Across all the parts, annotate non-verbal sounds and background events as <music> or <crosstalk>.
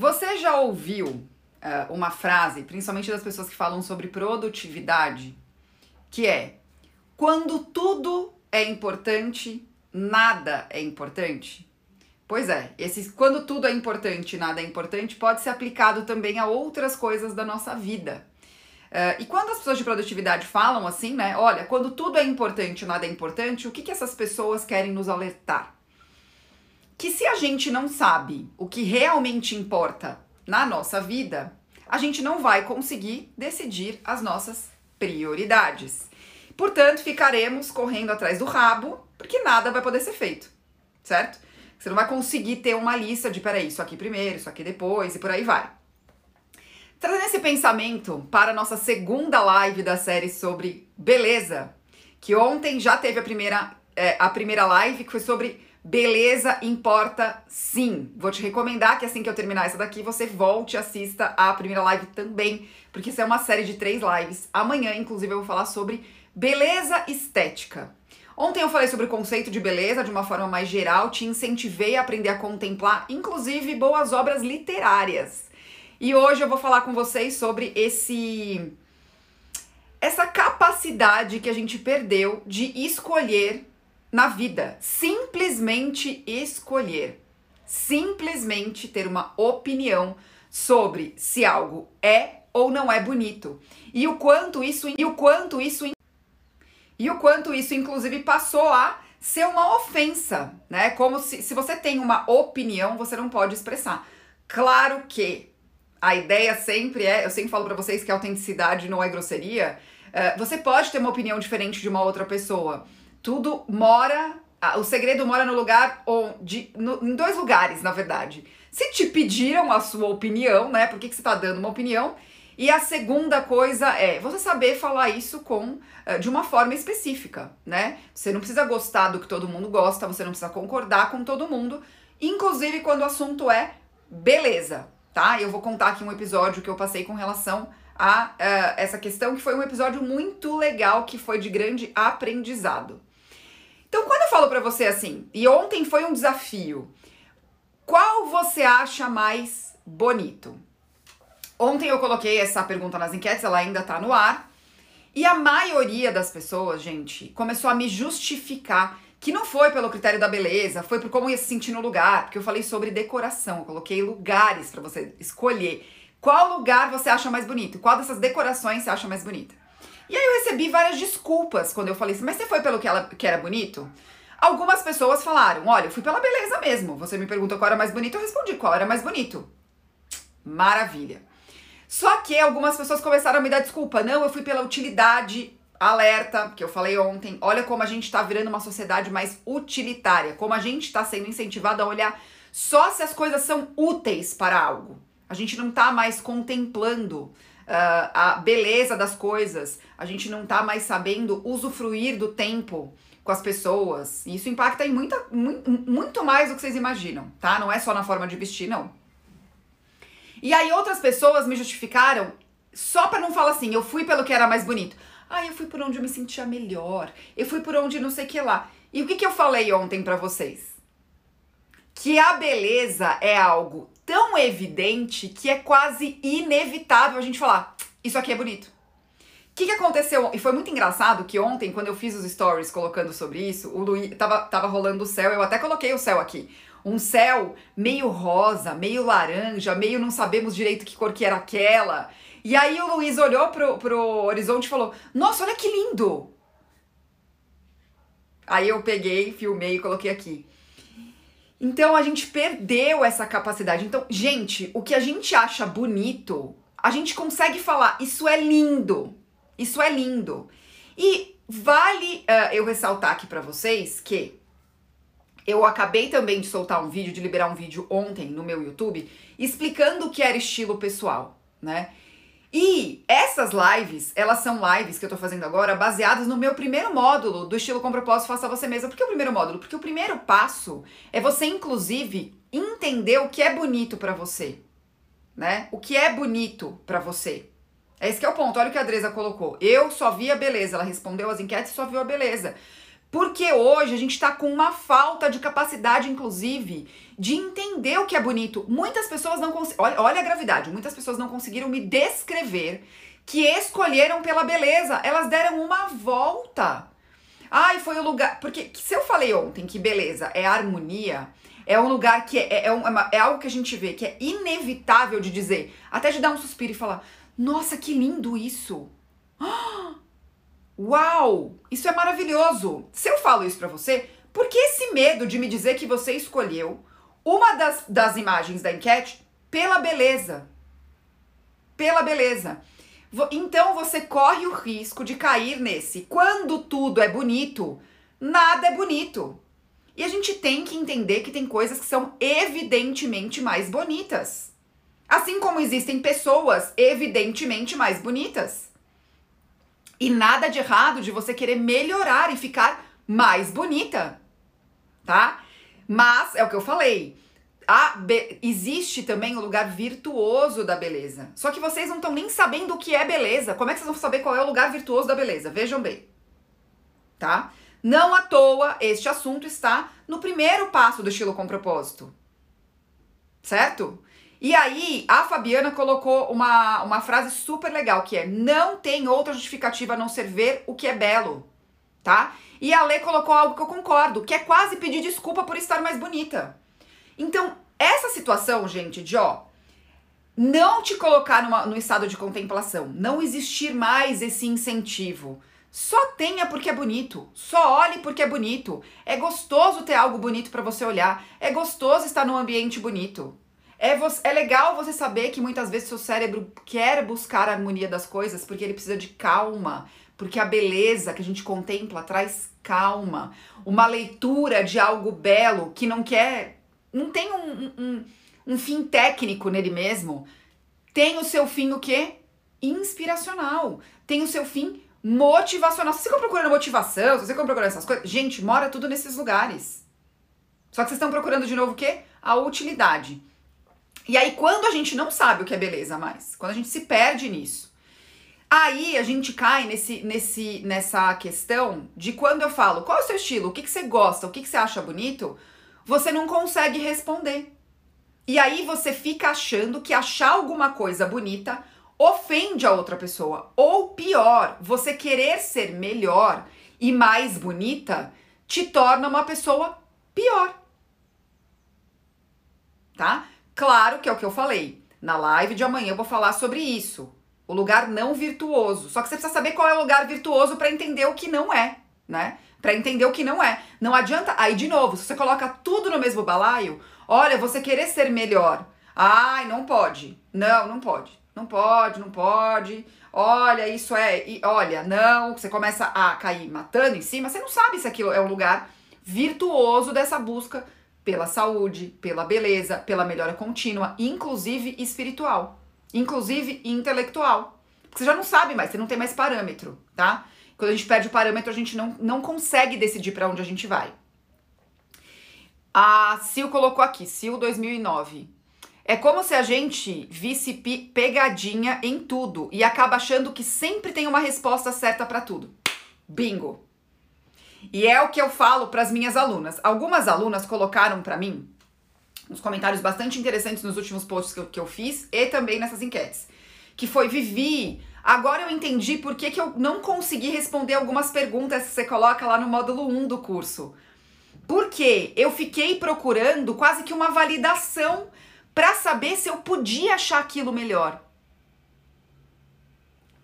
Você já ouviu uh, uma frase, principalmente das pessoas que falam sobre produtividade, que é: quando tudo é importante, nada é importante? Pois é, esse quando tudo é importante, nada é importante, pode ser aplicado também a outras coisas da nossa vida. Uh, e quando as pessoas de produtividade falam assim, né? Olha, quando tudo é importante, nada é importante, o que, que essas pessoas querem nos alertar? Que se a gente não sabe o que realmente importa na nossa vida, a gente não vai conseguir decidir as nossas prioridades. Portanto, ficaremos correndo atrás do rabo, porque nada vai poder ser feito, certo? Você não vai conseguir ter uma lista de, peraí, isso aqui primeiro, isso aqui depois e por aí vai. Trazendo esse pensamento para a nossa segunda live da série sobre beleza, que ontem já teve a primeira, é, a primeira live, que foi sobre beleza importa sim. Vou te recomendar que assim que eu terminar essa daqui, você volte e assista a primeira live também, porque isso é uma série de três lives. Amanhã, inclusive, eu vou falar sobre beleza estética. Ontem eu falei sobre o conceito de beleza de uma forma mais geral, te incentivei a aprender a contemplar, inclusive, boas obras literárias. E hoje eu vou falar com vocês sobre esse essa capacidade que a gente perdeu de escolher na vida, simplesmente escolher, simplesmente ter uma opinião sobre se algo é ou não é bonito. E o quanto isso e o quanto isso e o quanto isso inclusive passou a ser uma ofensa, né? Como se, se você tem uma opinião, você não pode expressar. Claro que a ideia sempre é, eu sempre falo para vocês que a autenticidade não é grosseria. Uh, você pode ter uma opinião diferente de uma outra pessoa. Tudo mora, o segredo mora no lugar onde, no, em dois lugares, na verdade. Se te pediram a sua opinião, né? Por que, que você tá dando uma opinião? E a segunda coisa é você saber falar isso com uh, de uma forma específica, né? Você não precisa gostar do que todo mundo gosta, você não precisa concordar com todo mundo, inclusive quando o assunto é beleza tá? Eu vou contar aqui um episódio que eu passei com relação a uh, essa questão, que foi um episódio muito legal, que foi de grande aprendizado. Então, quando eu falo para você assim, e ontem foi um desafio, qual você acha mais bonito? Ontem eu coloquei essa pergunta nas enquetes, ela ainda tá no ar, e a maioria das pessoas, gente, começou a me justificar que não foi pelo critério da beleza, foi por como ia se sentir no lugar, porque eu falei sobre decoração, eu coloquei lugares para você escolher qual lugar você acha mais bonito, qual dessas decorações você acha mais bonita. E aí eu recebi várias desculpas quando eu falei assim, mas você foi pelo que, ela, que era bonito? Algumas pessoas falaram, olha, eu fui pela beleza mesmo. Você me perguntou qual era mais bonito, eu respondi qual era mais bonito. Maravilha. Só que algumas pessoas começaram a me dar desculpa. Não, eu fui pela utilidade, alerta, que eu falei ontem, olha como a gente está virando uma sociedade mais utilitária, como a gente está sendo incentivado a olhar só se as coisas são úteis para algo. A gente não está mais contemplando uh, a beleza das coisas, a gente não está mais sabendo usufruir do tempo com as pessoas. E isso impacta em muita, muito, muito mais do que vocês imaginam, tá? Não é só na forma de vestir, não. E aí outras pessoas me justificaram só para não falar assim, eu fui pelo que era mais bonito. Ah, eu fui por onde eu me sentia melhor. Eu fui por onde não sei o que lá. E o que, que eu falei ontem para vocês? Que a beleza é algo tão evidente que é quase inevitável a gente falar: isso aqui é bonito. O que, que aconteceu? E foi muito engraçado que ontem, quando eu fiz os stories colocando sobre isso, o Luiz tava, tava rolando o céu, eu até coloquei o céu aqui. Um céu meio rosa, meio laranja, meio não sabemos direito que cor que era aquela. E aí o Luiz olhou pro, pro horizonte e falou: Nossa, olha que lindo! Aí eu peguei, filmei e coloquei aqui. Então a gente perdeu essa capacidade. Então, gente, o que a gente acha bonito, a gente consegue falar, isso é lindo. Isso é lindo. E vale uh, eu ressaltar aqui para vocês que eu acabei também de soltar um vídeo, de liberar um vídeo ontem no meu YouTube, explicando o que era estilo pessoal, né? E essas lives, elas são lives que eu tô fazendo agora baseadas no meu primeiro módulo do estilo com propósito faça você mesma. Por que o primeiro módulo? Porque o primeiro passo é você inclusive entender o que é bonito para você, né? O que é bonito para você. É esse é o ponto. Olha o que a Adresa colocou. Eu só vi a beleza. Ela respondeu as enquetes e só viu a beleza. Porque hoje a gente está com uma falta de capacidade, inclusive, de entender o que é bonito. Muitas pessoas não conseguem. Olha, olha a gravidade. Muitas pessoas não conseguiram me descrever que escolheram pela beleza. Elas deram uma volta. Ai, foi o lugar. Porque se eu falei ontem que beleza é harmonia, é um lugar que é, é, é, é algo que a gente vê que é inevitável de dizer, até de dar um suspiro e falar: Nossa, que lindo isso! <gasps> Ah! Uau! Isso é maravilhoso! Se eu falo isso para você, por que esse medo de me dizer que você escolheu uma das, das imagens da enquete pela beleza? Pela beleza. Então você corre o risco de cair nesse. Quando tudo é bonito, nada é bonito. E a gente tem que entender que tem coisas que são evidentemente mais bonitas. Assim como existem pessoas evidentemente mais bonitas. E nada de errado de você querer melhorar e ficar mais bonita, tá? Mas é o que eu falei. Existe também o lugar virtuoso da beleza. Só que vocês não estão nem sabendo o que é beleza. Como é que vocês vão saber qual é o lugar virtuoso da beleza? Vejam bem. Tá? Não à toa este assunto está no primeiro passo do estilo com propósito. Certo? E aí, a Fabiana colocou uma, uma frase super legal, que é: não tem outra justificativa a não ser ver o que é belo, tá? E a Lê colocou algo que eu concordo, que é quase pedir desculpa por estar mais bonita. Então, essa situação, gente, de ó, não te colocar numa, no estado de contemplação, não existir mais esse incentivo. Só tenha porque é bonito, só olhe porque é bonito. É gostoso ter algo bonito para você olhar, é gostoso estar num ambiente bonito. É, é legal você saber que muitas vezes seu cérebro quer buscar a harmonia das coisas porque ele precisa de calma, porque a beleza que a gente contempla traz calma. Uma leitura de algo belo que não quer. não tem um, um, um fim técnico nele mesmo. Tem o seu fim o quê? Inspiracional. Tem o seu fim motivacional. Se você ficam procurando motivação, se você ficam procurando essas coisas, gente, mora tudo nesses lugares. Só que vocês estão procurando de novo o quê? A utilidade. E aí, quando a gente não sabe o que é beleza mais, quando a gente se perde nisso, aí a gente cai nesse, nesse, nessa questão de quando eu falo qual é o seu estilo, o que, que você gosta, o que, que você acha bonito, você não consegue responder. E aí você fica achando que achar alguma coisa bonita ofende a outra pessoa. Ou pior, você querer ser melhor e mais bonita te torna uma pessoa pior. Tá? Claro que é o que eu falei. Na live de amanhã eu vou falar sobre isso. O lugar não virtuoso. Só que você precisa saber qual é o lugar virtuoso para entender o que não é, né? Para entender o que não é. Não adianta. Aí, de novo, se você coloca tudo no mesmo balaio, olha, você querer ser melhor. Ai, não pode. Não, não pode. Não pode, não pode. Olha, isso é. Olha, não. Você começa a cair matando em cima. Você não sabe se aquilo é um lugar virtuoso dessa busca pela saúde, pela beleza, pela melhora contínua, inclusive espiritual, inclusive intelectual. Porque você já não sabe mais, você não tem mais parâmetro, tá? Quando a gente perde o parâmetro, a gente não, não consegue decidir para onde a gente vai. A Sil colocou aqui, Sil 2009. É como se a gente visse pegadinha em tudo e acaba achando que sempre tem uma resposta certa para tudo. Bingo! E é o que eu falo para as minhas alunas. Algumas alunas colocaram para mim uns comentários bastante interessantes nos últimos posts que eu, que eu fiz e também nessas enquetes. Que foi, Vivi, agora eu entendi por que, que eu não consegui responder algumas perguntas que você coloca lá no módulo 1 do curso. Porque eu fiquei procurando quase que uma validação para saber se eu podia achar aquilo melhor.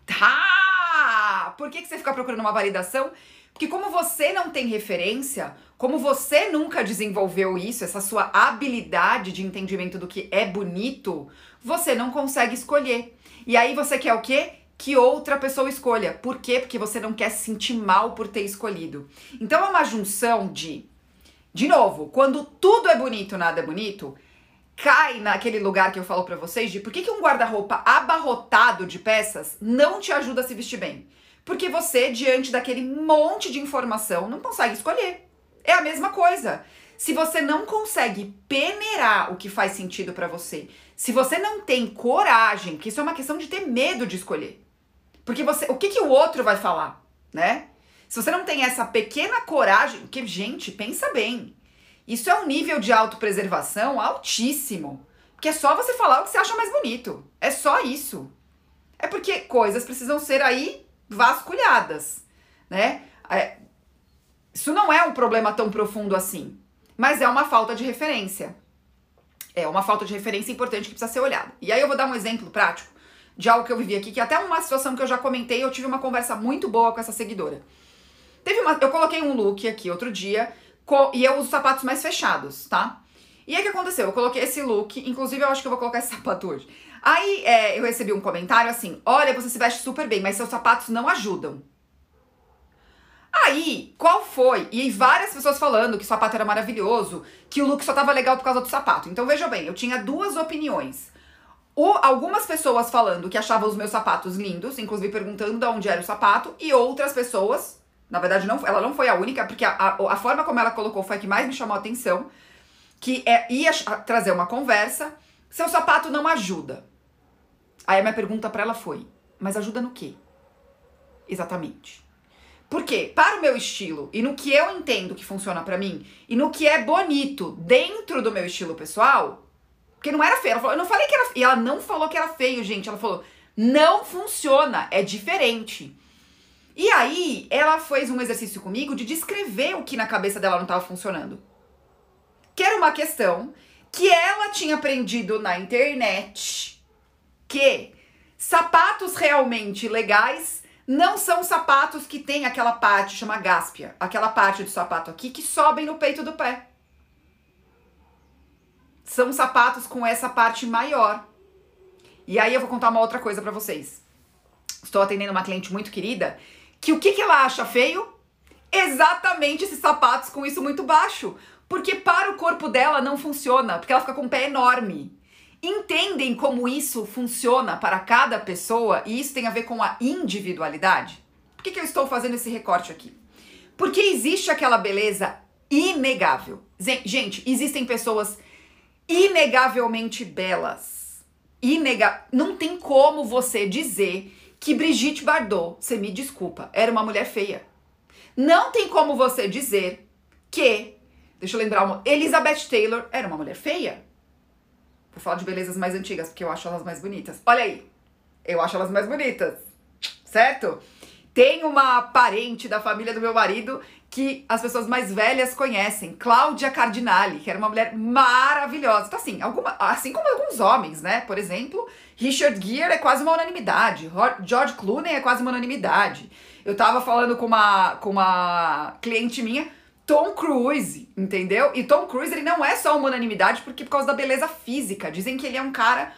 Tá! Por que, que você fica procurando uma validação? Porque como você não tem referência, como você nunca desenvolveu isso, essa sua habilidade de entendimento do que é bonito, você não consegue escolher. E aí você quer o quê? Que outra pessoa escolha. Por quê? Porque você não quer se sentir mal por ter escolhido. Então é uma junção de de novo, quando tudo é bonito, nada é bonito, cai naquele lugar que eu falo para vocês de por que, que um guarda-roupa abarrotado de peças não te ajuda a se vestir bem? Porque você, diante daquele monte de informação, não consegue escolher. É a mesma coisa. Se você não consegue peneirar o que faz sentido para você, se você não tem coragem, porque isso é uma questão de ter medo de escolher. Porque você, o que, que o outro vai falar, né? se você não tem essa pequena coragem, porque, gente, pensa bem. Isso é um nível de autopreservação altíssimo. Porque é só você falar o que você acha mais bonito. É só isso. É porque coisas precisam ser aí vasculhadas, né? É, isso não é um problema tão profundo assim, mas é uma falta de referência. É uma falta de referência importante que precisa ser olhada. E aí eu vou dar um exemplo prático de algo que eu vivi aqui, que é até uma situação que eu já comentei, eu tive uma conversa muito boa com essa seguidora. Teve uma, eu coloquei um look aqui outro dia e eu uso sapatos mais fechados, tá? E aí o que aconteceu? Eu coloquei esse look, inclusive eu acho que eu vou colocar esse <laughs> sapato hoje. Aí é, eu recebi um comentário assim: olha, você se veste super bem, mas seus sapatos não ajudam. Aí, qual foi? E várias pessoas falando que o sapato era maravilhoso, que o look só tava legal por causa do sapato. Então veja bem, eu tinha duas opiniões. Algumas pessoas falando que achavam os meus sapatos lindos, inclusive perguntando de onde era o sapato, e outras pessoas, na verdade não, ela não foi a única, porque a, a, a forma como ela colocou foi a que mais me chamou a atenção, que é, ia trazer uma conversa, seu sapato não ajuda. Aí a minha pergunta para ela foi: mas ajuda no quê? Exatamente. Porque para o meu estilo e no que eu entendo que funciona para mim e no que é bonito dentro do meu estilo pessoal, porque não era feio, ela falou, eu não falei que era, e ela não falou que era feio, gente, ela falou: "Não funciona, é diferente". E aí, ela fez um exercício comigo de descrever o que na cabeça dela não estava funcionando. Que era uma questão que ela tinha aprendido na internet que sapatos realmente legais não são sapatos que tem aquela parte, chama gáspia, aquela parte do sapato aqui que sobem no peito do pé. São sapatos com essa parte maior. E aí eu vou contar uma outra coisa para vocês. Estou atendendo uma cliente muito querida que o que, que ela acha feio? Exatamente esses sapatos com isso muito baixo. Porque para o corpo dela não funciona, porque ela fica com um pé enorme entendem como isso funciona para cada pessoa e isso tem a ver com a individualidade? Por que, que eu estou fazendo esse recorte aqui? Porque existe aquela beleza inegável. Gente, existem pessoas inegavelmente belas. Inega... Não tem como você dizer que Brigitte Bardot, você me desculpa, era uma mulher feia. Não tem como você dizer que, deixa eu lembrar, uma, Elizabeth Taylor era uma mulher feia. Vou falar de belezas mais antigas, porque eu acho elas mais bonitas. Olha aí, eu acho elas mais bonitas, certo? Tem uma parente da família do meu marido que as pessoas mais velhas conhecem, Cláudia Cardinali, que era uma mulher maravilhosa. Então, assim, alguma, assim como alguns homens, né? Por exemplo, Richard Gere é quase uma unanimidade, George Clooney é quase uma unanimidade. Eu tava falando com uma, com uma cliente minha Tom Cruise, entendeu? E Tom Cruise, ele não é só uma unanimidade porque por causa da beleza física. Dizem que ele é um cara,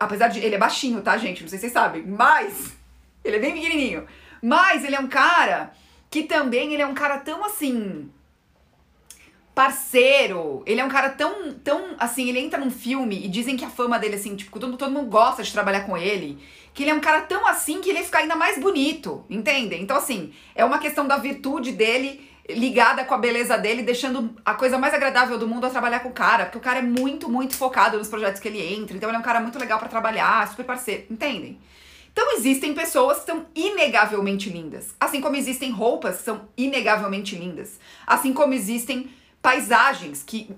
apesar de ele é baixinho, tá, gente? Não sei se vocês sabem, mas ele é bem pequenininho. Mas ele é um cara que também ele é um cara tão assim parceiro. Ele é um cara tão tão assim, ele entra num filme e dizem que a fama dele assim, tipo, todo, todo mundo gosta de trabalhar com ele, que ele é um cara tão assim que ele fica ainda mais bonito, entendem? Então assim, é uma questão da virtude dele ligada com a beleza dele, deixando a coisa mais agradável do mundo a trabalhar com o cara, porque o cara é muito, muito focado nos projetos que ele entra, então ele é um cara muito legal para trabalhar, super parceiro, entendem? Então existem pessoas que são inegavelmente lindas, assim como existem roupas que são inegavelmente lindas, assim como existem paisagens que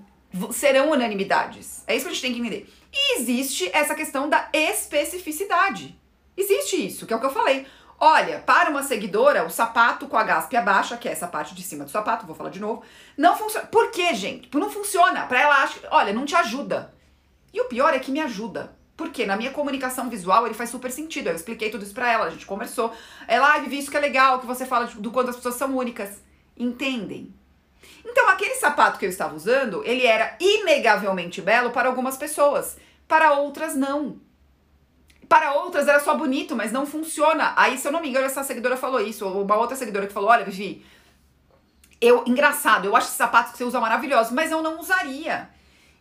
serão unanimidades. É isso que a gente tem que entender. E existe essa questão da especificidade. Existe isso, que é o que eu falei. Olha, para uma seguidora, o sapato com a gaspia baixa, que é essa parte de cima do sapato, vou falar de novo, não funciona. Por quê, gente? Não funciona. Para ela, acha, olha, não te ajuda. E o pior é que me ajuda. Porque na minha comunicação visual ele faz super sentido. Eu expliquei tudo isso pra ela, a gente conversou. Ela, ah, Vivi, isso que é legal, que você fala do quanto as pessoas são únicas. Entendem? Então, aquele sapato que eu estava usando, ele era inegavelmente belo para algumas pessoas, para outras não. Para outras era só bonito, mas não funciona. Aí, se eu não me engano, essa seguidora falou isso, ou uma outra seguidora que falou: olha, Vivi, eu, engraçado, eu acho esse sapato que você usa maravilhoso, mas eu não usaria.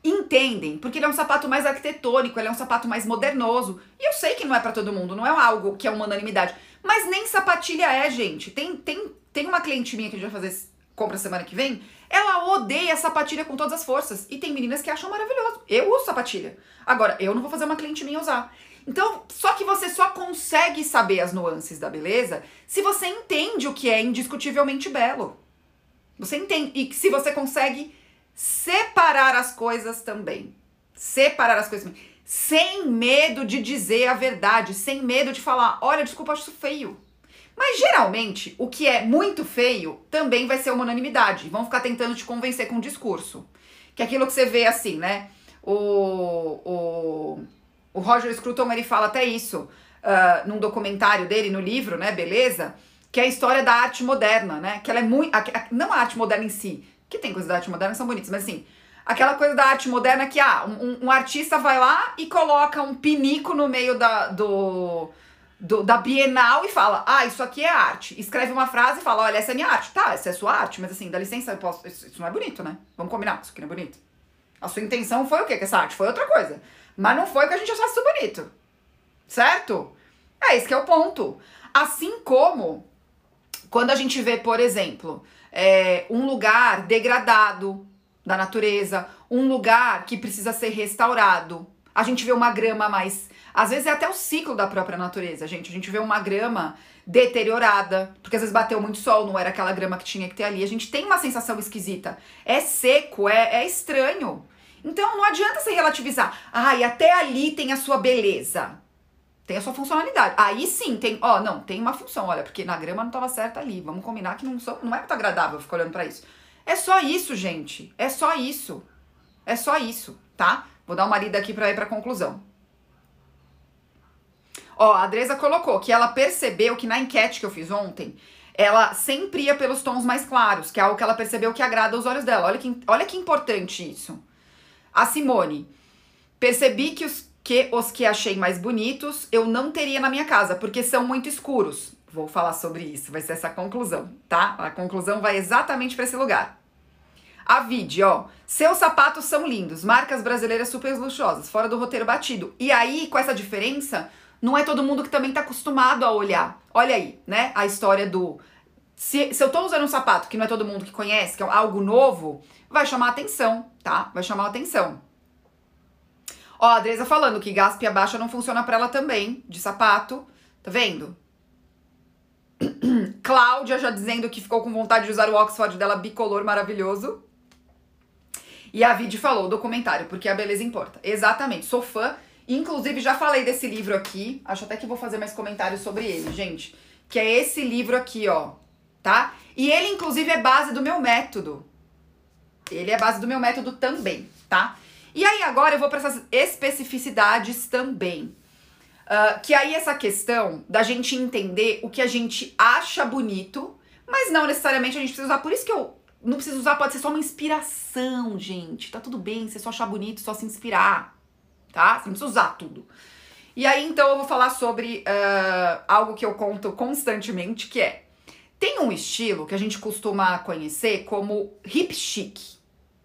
Entendem? Porque ele é um sapato mais arquitetônico, ele é um sapato mais modernoso. E eu sei que não é para todo mundo, não é algo que é uma unanimidade. Mas nem sapatilha é, gente. Tem, tem, tem uma cliente minha que a gente vai fazer compra semana que vem, ela odeia sapatilha com todas as forças. E tem meninas que acham maravilhoso. Eu uso sapatilha. Agora, eu não vou fazer uma cliente minha usar. Então, só que você só consegue saber as nuances da beleza se você entende o que é indiscutivelmente belo. Você entende. E se você consegue separar as coisas também. Separar as coisas também. Sem medo de dizer a verdade, sem medo de falar, olha, desculpa, acho isso feio. Mas geralmente, o que é muito feio também vai ser uma unanimidade. Vão ficar tentando te convencer com o discurso. Que é aquilo que você vê assim, né? O, o, o Roger Scruton, ele fala até isso uh, num documentário dele, no livro, né? Beleza? Que é a história da arte moderna, né? Que ela é muito. Não a arte moderna em si, que tem coisas da arte moderna que são bonitas, mas assim, aquela coisa da arte moderna que ah, um, um artista vai lá e coloca um pinico no meio da, do, do, da Bienal e fala: Ah, isso aqui é arte. Escreve uma frase e fala: Olha, essa é minha arte. Tá, essa é sua arte, mas assim, dá licença, eu posso. Isso, isso não é bonito, né? Vamos combinar, isso aqui não é bonito. A sua intenção foi o quê com essa arte? Foi outra coisa. Mas não foi que a gente achasse bonito. Certo? É isso que é o ponto. Assim como quando a gente vê, por exemplo, é, um lugar degradado da natureza, um lugar que precisa ser restaurado. A gente vê uma grama mais. Às vezes é até o ciclo da própria natureza, gente. A gente vê uma grama deteriorada, porque às vezes bateu muito sol, não era aquela grama que tinha que ter ali. A gente tem uma sensação esquisita. É seco, é, é estranho. Então não adianta você relativizar. Ah, e até ali tem a sua beleza. Tem a sua funcionalidade. Aí sim, tem, ó, não, tem uma função, olha, porque na grama não tava certa ali. Vamos combinar que não, sou, não é muito agradável ficar olhando para isso. É só isso, gente. É só isso. É só isso, tá? Vou dar uma lida aqui para ir para conclusão. Ó, a Adresa colocou que ela percebeu que na enquete que eu fiz ontem, ela sempre ia pelos tons mais claros, que é algo que ela percebeu que agrada os olhos dela. Olha que, olha que importante isso. A Simone, percebi que os que os que achei mais bonitos eu não teria na minha casa, porque são muito escuros. Vou falar sobre isso, vai ser essa conclusão, tá? A conclusão vai exatamente para esse lugar. A Vide, ó, seus sapatos são lindos, marcas brasileiras super luxuosas, fora do roteiro batido. E aí, com essa diferença, não é todo mundo que também tá acostumado a olhar. Olha aí, né? A história do. Se, se eu tô usando um sapato que não é todo mundo que conhece, que é algo novo, vai chamar atenção, tá? Vai chamar atenção. Ó, a Adresa falando que gaspia baixa não funciona para ela também, de sapato. Tá vendo? <clears throat> Cláudia já dizendo que ficou com vontade de usar o Oxford dela bicolor maravilhoso. E a Vide falou, documentário, porque a beleza importa. Exatamente, sou fã. Inclusive, já falei desse livro aqui. Acho até que vou fazer mais comentários sobre ele, gente. Que é esse livro aqui, ó. Tá? E ele, inclusive, é base do meu método. Ele é base do meu método também, tá? E aí agora eu vou para essas especificidades também. Uh, que aí essa questão da gente entender o que a gente acha bonito, mas não necessariamente a gente precisa usar. Por isso que eu não preciso usar, pode ser só uma inspiração, gente. Tá tudo bem, você só achar bonito, só se inspirar, tá? Você não precisa usar tudo. E aí então eu vou falar sobre uh, algo que eu conto constantemente, que é tem um estilo que a gente costuma conhecer como hip chic,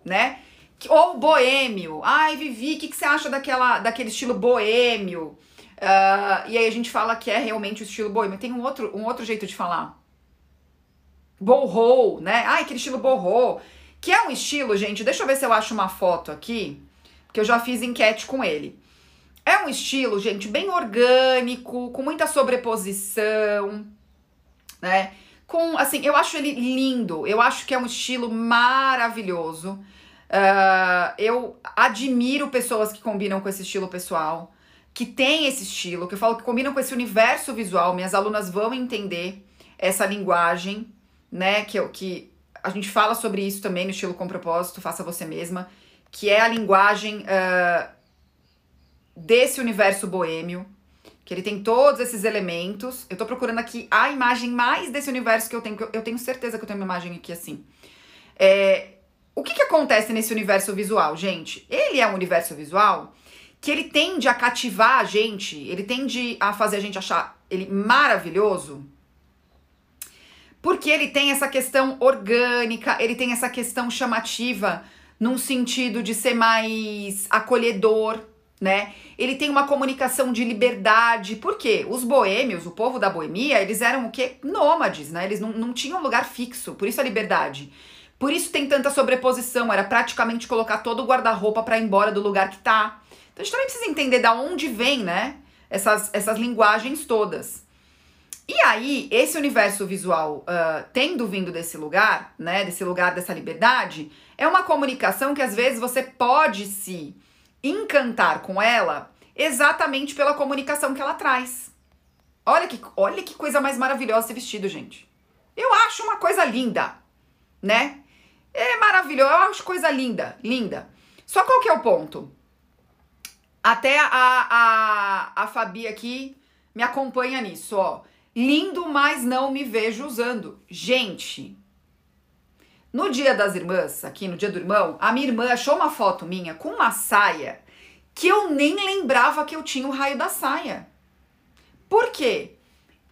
né? Ou boêmio. Ai, Vivi, o que, que você acha daquela, daquele estilo boêmio? Uh, e aí a gente fala que é realmente o estilo boêmio. Tem um outro, um outro jeito de falar. Boho, né? Ai, aquele estilo boho. Que é um estilo, gente, deixa eu ver se eu acho uma foto aqui, que eu já fiz enquete com ele. É um estilo, gente, bem orgânico, com muita sobreposição, né? Com, assim, eu acho ele lindo, eu acho que é um estilo maravilhoso. Uh, eu admiro pessoas que combinam com esse estilo pessoal, que tem esse estilo, que eu falo que combinam com esse universo visual. Minhas alunas vão entender essa linguagem, né? Que, que a gente fala sobre isso também no estilo com propósito, faça você mesma, que é a linguagem uh, desse universo boêmio, que ele tem todos esses elementos. Eu tô procurando aqui a imagem mais desse universo que eu tenho, eu tenho certeza que eu tenho uma imagem aqui assim. É, o que, que acontece nesse universo visual, gente? Ele é um universo visual que ele tende a cativar a gente, ele tende a fazer a gente achar ele maravilhoso, porque ele tem essa questão orgânica, ele tem essa questão chamativa num sentido de ser mais acolhedor, né? Ele tem uma comunicação de liberdade. Por quê? Os boêmios, o povo da boemia, eles eram o quê? Nômades, né? Eles não, não tinham lugar fixo, por isso a liberdade. Por isso tem tanta sobreposição, era praticamente colocar todo o guarda-roupa para ir embora do lugar que tá. Então a gente também precisa entender da onde vem, né? Essas, essas linguagens todas. E aí, esse universo visual, uh, tendo vindo desse lugar, né, desse lugar dessa liberdade, é uma comunicação que às vezes você pode se encantar com ela exatamente pela comunicação que ela traz. Olha que, olha que coisa mais maravilhosa esse vestido, gente. Eu acho uma coisa linda, né? É maravilhoso, eu acho coisa linda, linda. Só qual que é o ponto? Até a, a, a Fabi aqui me acompanha nisso, ó. Lindo, mas não me vejo usando. Gente, no dia das irmãs, aqui no dia do irmão, a minha irmã achou uma foto minha com uma saia que eu nem lembrava que eu tinha o raio da saia. Por quê?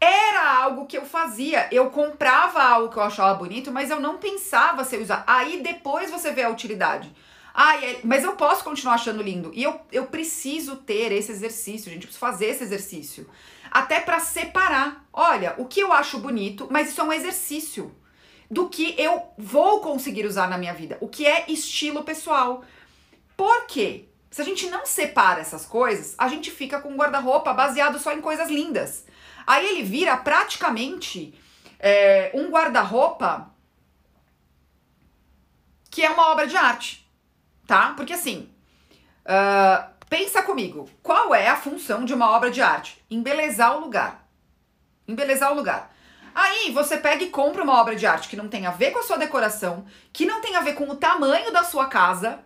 Era algo que eu fazia. Eu comprava algo que eu achava bonito, mas eu não pensava se eu usar. Aí depois você vê a utilidade. Ah, mas eu posso continuar achando lindo. E eu, eu preciso ter esse exercício, gente. Eu preciso fazer esse exercício até para separar. Olha, o que eu acho bonito, mas isso é um exercício do que eu vou conseguir usar na minha vida, o que é estilo pessoal. Por quê? Se a gente não separa essas coisas, a gente fica com um guarda-roupa baseado só em coisas lindas. Aí ele vira praticamente é, um guarda-roupa que é uma obra de arte, tá? Porque assim, uh, Pensa comigo, qual é a função de uma obra de arte? Embelezar o lugar. Embelezar o lugar. Aí você pega e compra uma obra de arte que não tem a ver com a sua decoração, que não tem a ver com o tamanho da sua casa.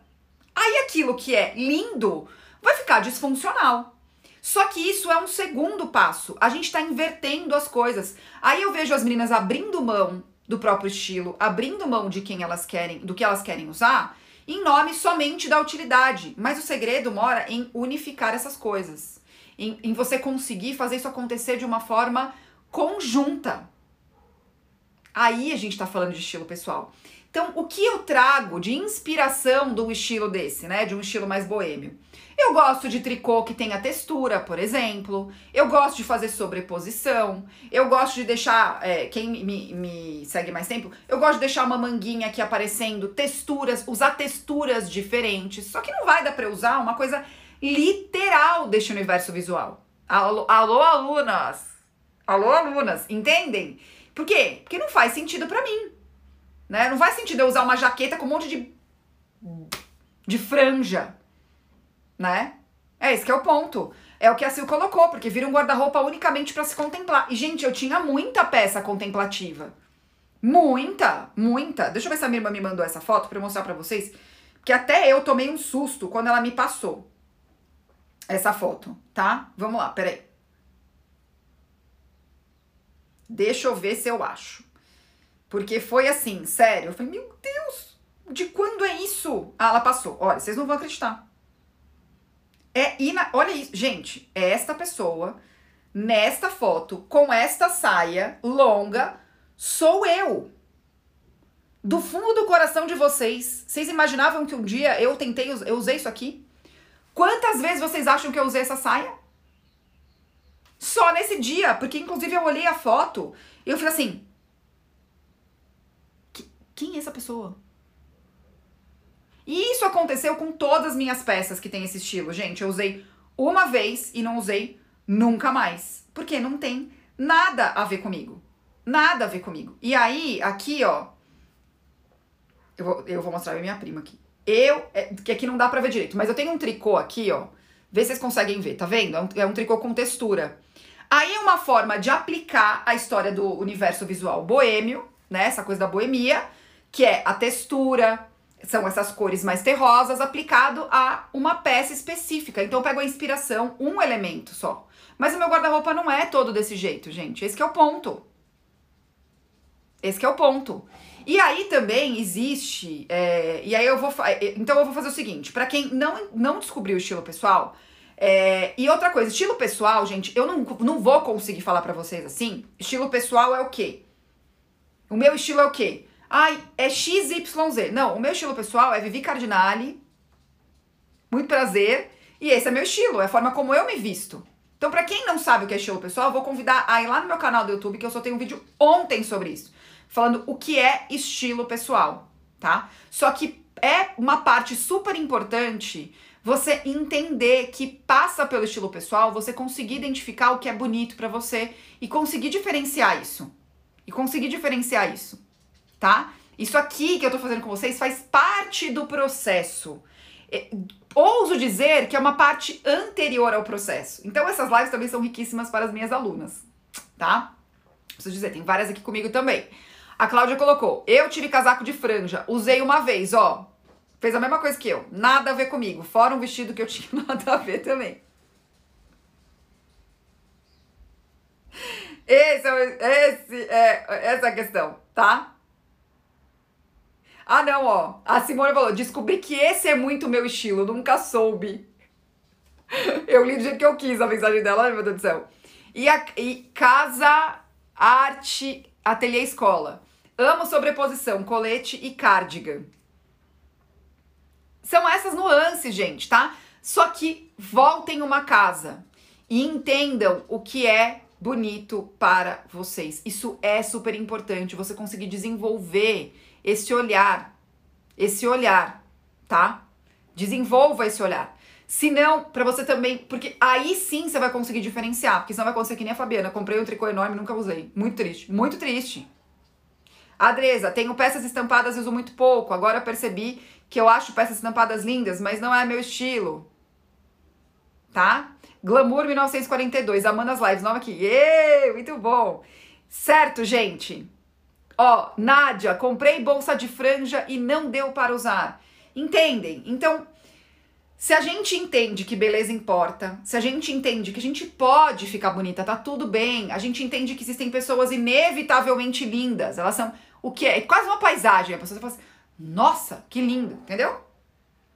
Aí aquilo que é lindo vai ficar disfuncional. Só que isso é um segundo passo. A gente está invertendo as coisas. Aí eu vejo as meninas abrindo mão do próprio estilo, abrindo mão de quem elas querem, do que elas querem usar em nome somente da utilidade. Mas o segredo mora em unificar essas coisas, em, em você conseguir fazer isso acontecer de uma forma conjunta. Aí a gente está falando de estilo pessoal. Então, o que eu trago de inspiração do estilo desse, né? De um estilo mais boêmio? Eu gosto de tricô que tenha textura, por exemplo. Eu gosto de fazer sobreposição. Eu gosto de deixar. É, quem me, me segue mais tempo, eu gosto de deixar uma manguinha aqui aparecendo, texturas, usar texturas diferentes. Só que não vai dar pra usar uma coisa literal deste universo visual. Alô, alô alunas! Alô, alunas, entendem? Por quê? Porque não faz sentido para mim. Né? Não faz sentido eu usar uma jaqueta com um monte de. de franja né? É esse que é o ponto. É o que a Sil colocou, porque vira um guarda-roupa unicamente para se contemplar. E, gente, eu tinha muita peça contemplativa. Muita, muita. Deixa eu ver se a minha irmã me mandou essa foto para mostrar para vocês. Que até eu tomei um susto quando ela me passou essa foto, tá? Vamos lá, peraí. Deixa eu ver se eu acho. Porque foi assim, sério. Eu falei, meu Deus, de quando é isso? Ah, ela passou. Olha, vocês não vão acreditar. É ina... Olha isso, gente, é esta pessoa nesta foto com esta saia longa sou eu. Do fundo do coração de vocês, vocês imaginavam que um dia eu tentei, eu usei isso aqui? Quantas vezes vocês acham que eu usei essa saia? Só nesse dia, porque inclusive eu olhei a foto e eu falei assim: quem é essa pessoa? E isso aconteceu com todas as minhas peças que tem esse estilo. Gente, eu usei uma vez e não usei nunca mais. Porque não tem nada a ver comigo. Nada a ver comigo. E aí, aqui, ó. Eu vou, eu vou mostrar a minha prima aqui. Eu. É, que aqui não dá pra ver direito, mas eu tenho um tricô aqui, ó. Vê se vocês conseguem ver, tá vendo? É um, é um tricô com textura. Aí é uma forma de aplicar a história do universo visual boêmio, né? Essa coisa da boemia, que é a textura, são essas cores mais terrosas aplicado a uma peça específica. Então eu pego a inspiração, um elemento só. Mas o meu guarda-roupa não é todo desse jeito, gente. Esse é o ponto. Esse é o ponto. E aí também existe, é, e aí eu vou, é, então eu vou fazer o seguinte, para quem não, não descobriu o estilo pessoal, é, e outra coisa, estilo pessoal, gente, eu não, não vou conseguir falar para vocês assim, estilo pessoal é o quê? O meu estilo é o quê? Ai, é XYZ. Não, o meu estilo pessoal é Vivi Cardinale. Muito prazer. E esse é meu estilo, é a forma como eu me visto. Então, para quem não sabe o que é estilo pessoal, vou convidar a ir lá no meu canal do YouTube, que eu só tenho um vídeo ontem sobre isso, falando o que é estilo pessoal, tá? Só que é uma parte super importante você entender que passa pelo estilo pessoal, você conseguir identificar o que é bonito para você e conseguir diferenciar isso. E conseguir diferenciar isso, tá? Isso aqui que eu tô fazendo com vocês faz parte do processo. Ouso dizer que é uma parte anterior ao processo. Então essas lives também são riquíssimas para as minhas alunas, tá? Preciso dizer, tem várias aqui comigo também. A Cláudia colocou: "Eu tive casaco de franja, usei uma vez, ó, Fez a mesma coisa que eu. Nada a ver comigo. Fora um vestido que eu <laughs> tinha nada a ver também. Esse, é esse é, essa é a questão, tá? Ah, não, ó. A Simone falou: descobri que esse é muito meu estilo, nunca soube. <laughs> Eu li do jeito que eu quis a mensagem dela, ai meu Deus do céu. E, a, e casa, arte, ateliê escola. Amo sobreposição, colete e cardigan. São essas nuances, gente, tá? Só que voltem uma casa e entendam o que é bonito para vocês. Isso é super importante, você conseguir desenvolver esse olhar, esse olhar, tá? Desenvolva esse olhar. Se não, para você também, porque aí sim você vai conseguir diferenciar, porque senão vai acontecer que nem a Fabiana, comprei um tricô enorme, nunca usei. Muito triste, muito triste. Adresa, tenho peças estampadas e uso muito pouco. Agora percebi que eu acho peças estampadas lindas, mas não é meu estilo. Tá? Glamour 1942, Amanda as Lives, nova aqui. Êêê, muito bom. Certo, gente? Ó, Nádia, comprei bolsa de franja e não deu para usar. Entendem? Então, se a gente entende que beleza importa, se a gente entende que a gente pode ficar bonita, tá tudo bem, a gente entende que existem pessoas inevitavelmente lindas, elas são o que é? é quase uma paisagem. A pessoa fala assim, nossa, que lindo, entendeu?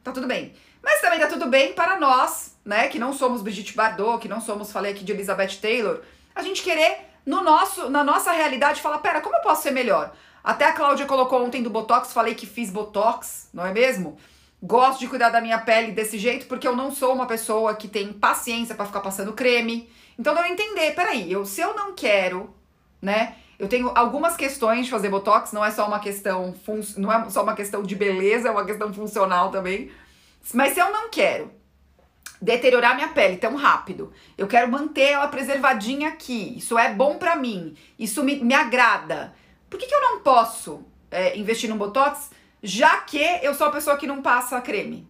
Tá tudo bem. Mas também tá tudo bem para nós, né, que não somos Brigitte Bardot, que não somos, falei aqui de Elizabeth Taylor, a gente querer no nosso, na nossa realidade falar, pera, como eu posso ser melhor? Até a Cláudia colocou ontem do Botox, falei que fiz Botox, não é mesmo? Gosto de cuidar da minha pele desse jeito porque eu não sou uma pessoa que tem paciência para ficar passando creme. Então, eu entender, peraí, eu, se eu não quero, né, eu tenho algumas questões de fazer botox, não é só uma questão não é só uma questão de beleza, é uma questão funcional também. Mas se eu não quero deteriorar minha pele tão rápido, eu quero manter ela preservadinha aqui. Isso é bom para mim, isso me, me agrada. Por que, que eu não posso é, investir no botox, já que eu sou a pessoa que não passa creme?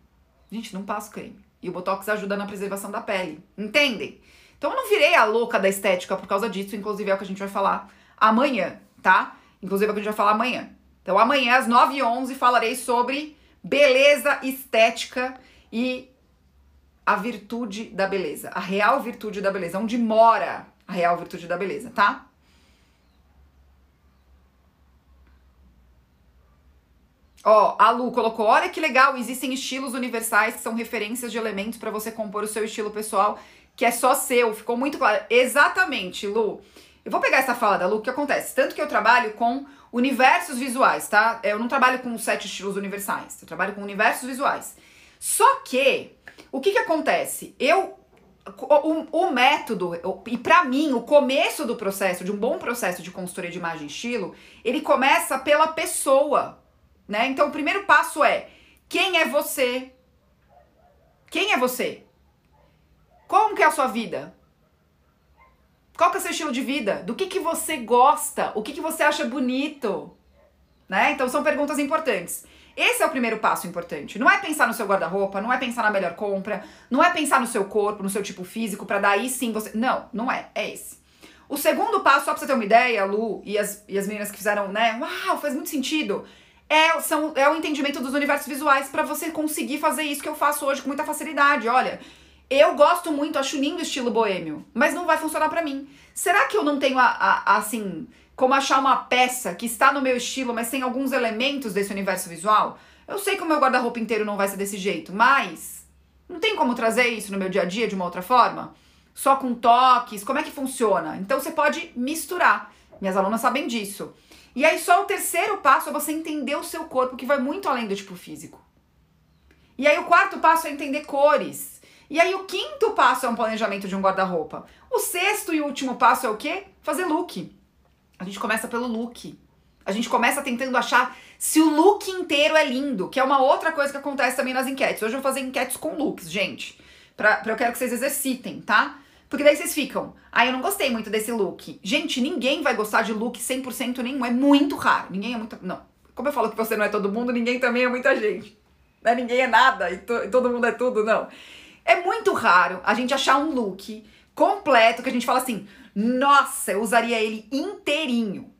Gente, não passo creme. E o botox ajuda na preservação da pele. Entendem? Então eu não virei a louca da estética por causa disso, inclusive é o que a gente vai falar amanhã, tá? Inclusive é a gente vai falar amanhã. Então, amanhã, às 9h11, falarei sobre beleza estética e a virtude da beleza. A real virtude da beleza. Onde mora a real virtude da beleza, tá? Ó, a Lu colocou: olha que legal, existem estilos universais que são referências de elementos para você compor o seu estilo pessoal, que é só seu. Ficou muito claro. Exatamente, Lu. Eu vou pegar essa fala da Lu, o que acontece? Tanto que eu trabalho com universos visuais, tá? Eu não trabalho com sete estilos universais, eu trabalho com universos visuais. Só que, o que que acontece? Eu o, o, método, e para mim, o começo do processo, de um bom processo de consultoria de imagem e estilo, ele começa pela pessoa, né? Então, o primeiro passo é: quem é você? Quem é você? Como que é a sua vida? Qual que é o seu estilo de vida? Do que, que você gosta? O que, que você acha bonito? Né? Então são perguntas importantes. Esse é o primeiro passo importante. Não é pensar no seu guarda-roupa, não é pensar na melhor compra, não é pensar no seu corpo, no seu tipo físico, para daí sim você. Não, não é. É esse. O segundo passo, só pra você ter uma ideia, Lu e as, e as meninas que fizeram, né? Uau, faz muito sentido. É, são, é o entendimento dos universos visuais para você conseguir fazer isso que eu faço hoje com muita facilidade. Olha, eu gosto muito, acho lindo o estilo boêmio, mas não vai funcionar para mim. Será que eu não tenho a, a, a, assim, como achar uma peça que está no meu estilo, mas tem alguns elementos desse universo visual? Eu sei que o meu guarda-roupa inteiro não vai ser desse jeito, mas não tem como trazer isso no meu dia a dia de uma outra forma? Só com toques? Como é que funciona? Então você pode misturar. Minhas alunas sabem disso. E aí só o terceiro passo é você entender o seu corpo, que vai muito além do tipo físico. E aí o quarto passo é entender cores. E aí o quinto passo é um planejamento de um guarda-roupa. O sexto e último passo é o quê? Fazer look. A gente começa pelo look. A gente começa tentando achar se o look inteiro é lindo, que é uma outra coisa que acontece também nas enquetes. Hoje eu vou fazer enquetes com looks, gente. Pra, pra eu quero que vocês exercitem, tá? Porque daí vocês ficam, ah, eu não gostei muito desse look. Gente, ninguém vai gostar de look 100% nenhum, é muito raro. Ninguém é muito. Não. Como eu falo que você não é todo mundo, ninguém também é muita gente. Né? Ninguém é nada e, to, e todo mundo é tudo, não. É muito raro a gente achar um look completo que a gente fala assim, nossa, eu usaria ele inteirinho.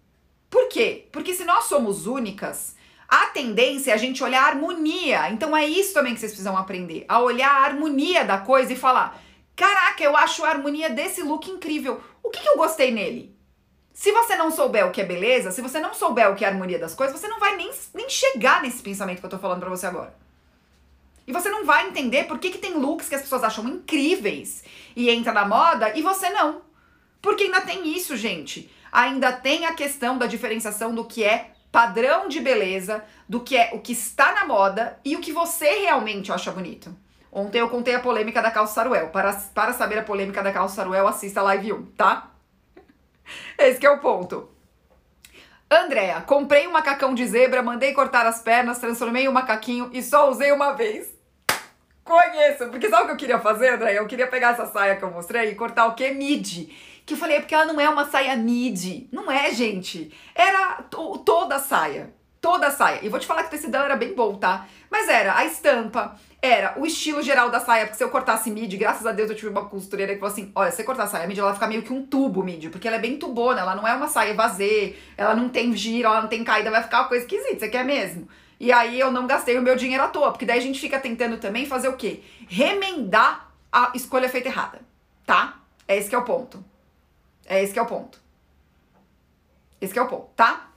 Por quê? Porque se nós somos únicas, a tendência é a gente olhar a harmonia. Então é isso também que vocês precisam aprender, a olhar a harmonia da coisa e falar Caraca, eu acho a harmonia desse look incrível. O que, que eu gostei nele? Se você não souber o que é beleza, se você não souber o que é a harmonia das coisas, você não vai nem, nem chegar nesse pensamento que eu tô falando pra você agora. E você não vai entender por que, que tem looks que as pessoas acham incríveis e entra na moda e você não. Porque ainda tem isso, gente. Ainda tem a questão da diferenciação do que é padrão de beleza, do que é o que está na moda e o que você realmente acha bonito. Ontem eu contei a polêmica da calça saruel. Para, para saber a polêmica da calça saruel, assista a live 1, tá? <laughs> Esse é o ponto. Andréa, comprei um macacão de zebra, mandei cortar as pernas, transformei um macaquinho e só usei uma vez. Conheço, porque sabe o que eu queria fazer, Andréia? Eu queria pegar essa saia que eu mostrei e cortar o que? Midi. Que eu falei, é porque ela não é uma saia midi. Não é, gente. Era toda a saia. Toda a saia. E vou te falar que o tecidão era bem bom, tá? Mas era a estampa, era o estilo geral da saia, porque se eu cortasse midi, graças a Deus eu tive uma costureira que falou assim: olha, se você cortar a saia midi, ela fica meio que um tubo midi, porque ela é bem tubona, ela não é uma saia vazê, ela não tem giro, ela não tem caída, vai ficar uma coisa esquisita, você quer mesmo? E aí eu não gastei o meu dinheiro à toa, porque daí a gente fica tentando também fazer o quê? Remendar a escolha feita errada, tá? É esse que é o ponto. É esse que é o ponto. Esse é o ponto, tá?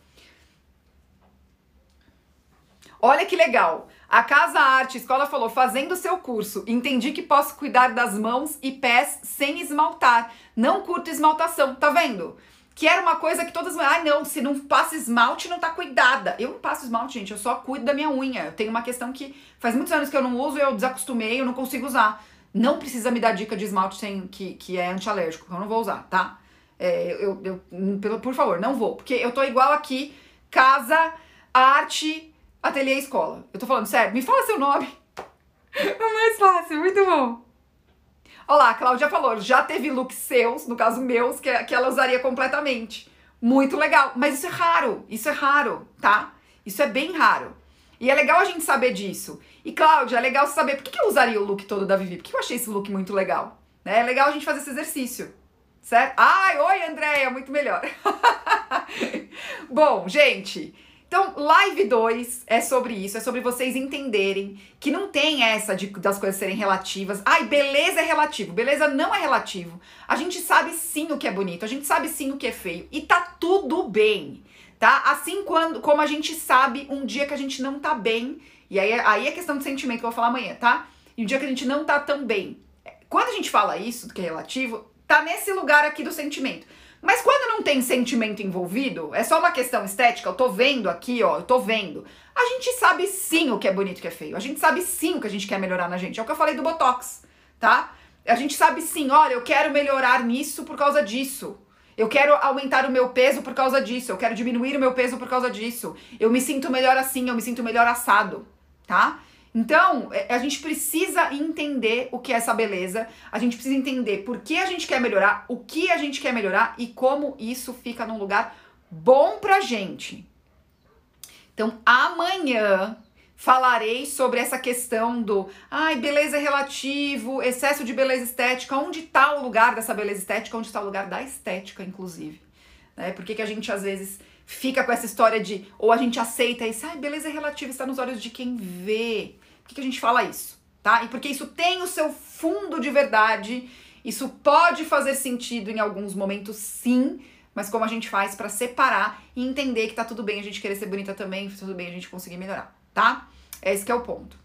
Olha que legal. A Casa Arte Escola falou: fazendo seu curso, entendi que posso cuidar das mãos e pés sem esmaltar. Não curto esmaltação, tá vendo? Que era uma coisa que todas. Ai, não, se não passa esmalte, não tá cuidada. Eu não passo esmalte, gente, eu só cuido da minha unha. Eu tenho uma questão que faz muitos anos que eu não uso, eu desacostumei, eu não consigo usar. Não precisa me dar dica de esmalte sem, que, que é antialérgico, eu não vou usar, tá? É, eu, eu, por favor, não vou. Porque eu tô igual aqui, casa, arte, Ateliê Escola. Eu tô falando sério, me fala seu nome. <laughs> É mais fácil, muito bom. Olá, a Cláudia falou, já teve looks seus, no caso meus, que, que ela usaria completamente. Muito legal, mas isso é raro, isso é raro, tá? Isso é bem raro. E é legal a gente saber disso. E Cláudia, é legal saber por que, que eu usaria o look todo da Vivi, por que eu achei esse look muito legal. É legal a gente fazer esse exercício, certo? Ai, oi Andréia, muito melhor. <laughs> Bom, gente, então, live 2 é sobre isso, é sobre vocês entenderem que não tem essa de, das coisas serem relativas. Ai, beleza é relativo, beleza não é relativo. A gente sabe sim o que é bonito, a gente sabe sim o que é feio e tá tudo bem, tá? Assim quando, como a gente sabe um dia que a gente não tá bem, e aí, aí é questão de sentimento que eu vou falar amanhã, tá? E um dia que a gente não tá tão bem. Quando a gente fala isso, do que é relativo, tá nesse lugar aqui do sentimento. Mas quando não tem sentimento envolvido, é só uma questão estética, eu tô vendo aqui, ó, eu tô vendo. A gente sabe sim o que é bonito e o que é feio. A gente sabe sim o que a gente quer melhorar na gente. É o que eu falei do Botox, tá? A gente sabe sim, olha, eu quero melhorar nisso por causa disso. Eu quero aumentar o meu peso por causa disso. Eu quero diminuir o meu peso por causa disso. Eu me sinto melhor assim, eu me sinto melhor assado, tá? Então, é, a gente precisa entender o que é essa beleza, a gente precisa entender por que a gente quer melhorar, o que a gente quer melhorar e como isso fica num lugar bom pra gente. Então, amanhã falarei sobre essa questão do, ai, beleza relativo, excesso de beleza estética, onde está o lugar dessa beleza estética, onde está o lugar da estética, inclusive. Né? Por que, que a gente às vezes fica com essa história de, ou a gente aceita isso, ai, beleza é relativa, está nos olhos de quem vê. Por que, que a gente fala isso? Tá? E porque isso tem o seu fundo de verdade, isso pode fazer sentido em alguns momentos, sim, mas como a gente faz para separar e entender que tá tudo bem a gente querer ser bonita também, tudo bem a gente conseguir melhorar, tá? Esse é o ponto.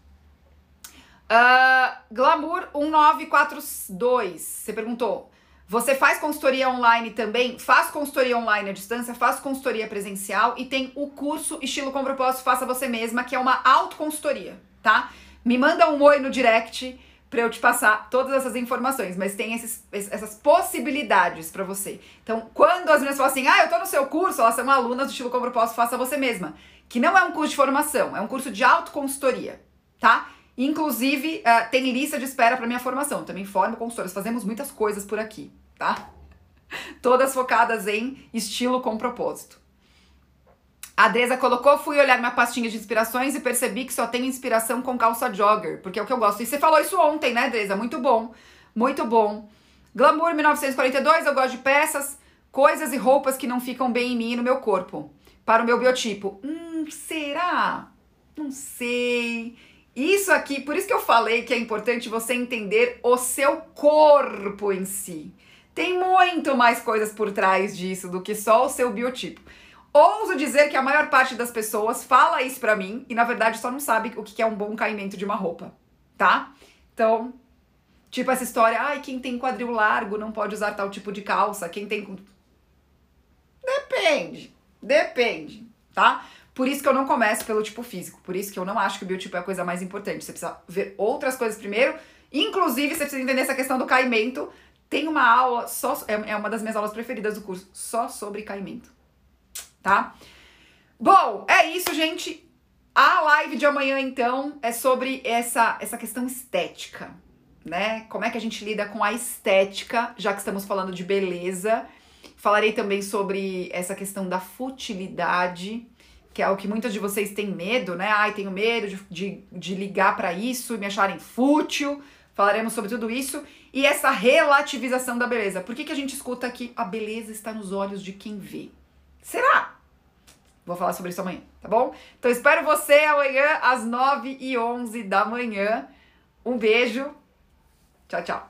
Uh, Glamour 1942, você perguntou. Você faz consultoria online também? Faz consultoria online à distância, faz consultoria presencial e tem o curso Estilo com Propósito Faça Você Mesma, que é uma autoconsultoria tá? Me manda um oi no direct para eu te passar todas essas informações, mas tem esses, essas possibilidades para você. Então, quando as meninas falam assim, ah, eu tô no seu curso, elas são alunas do estilo como propósito, faça você mesma. Que não é um curso de formação, é um curso de autoconsultoria, tá? Inclusive, uh, tem lista de espera para minha formação. Também formo consultoras, fazemos muitas coisas por aqui, tá? <laughs> Todas focadas em estilo com propósito. A Adresa colocou, fui olhar minha pastinha de inspirações e percebi que só tenho inspiração com calça jogger, porque é o que eu gosto. E você falou isso ontem, né, Adresa? Muito bom, muito bom. Glamour 1942, eu gosto de peças, coisas e roupas que não ficam bem em mim e no meu corpo. Para o meu biotipo. Hum, será? Não sei. Isso aqui, por isso que eu falei que é importante você entender o seu corpo em si. Tem muito mais coisas por trás disso do que só o seu biotipo. Ouso dizer que a maior parte das pessoas fala isso pra mim e na verdade só não sabe o que é um bom caimento de uma roupa, tá? Então, tipo essa história, ai, quem tem quadril largo não pode usar tal tipo de calça, quem tem. Depende, depende, tá? Por isso que eu não começo pelo tipo físico, por isso que eu não acho que o biotipo é a coisa mais importante. Você precisa ver outras coisas primeiro, inclusive você precisa entender essa questão do caimento. Tem uma aula só, é, é uma das minhas aulas preferidas do curso, só sobre caimento tá? Bom, é isso, gente. A live de amanhã, então, é sobre essa, essa questão estética, né? Como é que a gente lida com a estética, já que estamos falando de beleza. Falarei também sobre essa questão da futilidade, que é o que muitas de vocês têm medo, né? Ai, tenho medo de, de, de ligar para isso e me acharem fútil. Falaremos sobre tudo isso. E essa relativização da beleza. Por que, que a gente escuta que a beleza está nos olhos de quem vê? Será? Vou falar sobre isso amanhã, tá bom? Então espero você amanhã às 9 e 11 da manhã. Um beijo. Tchau, tchau.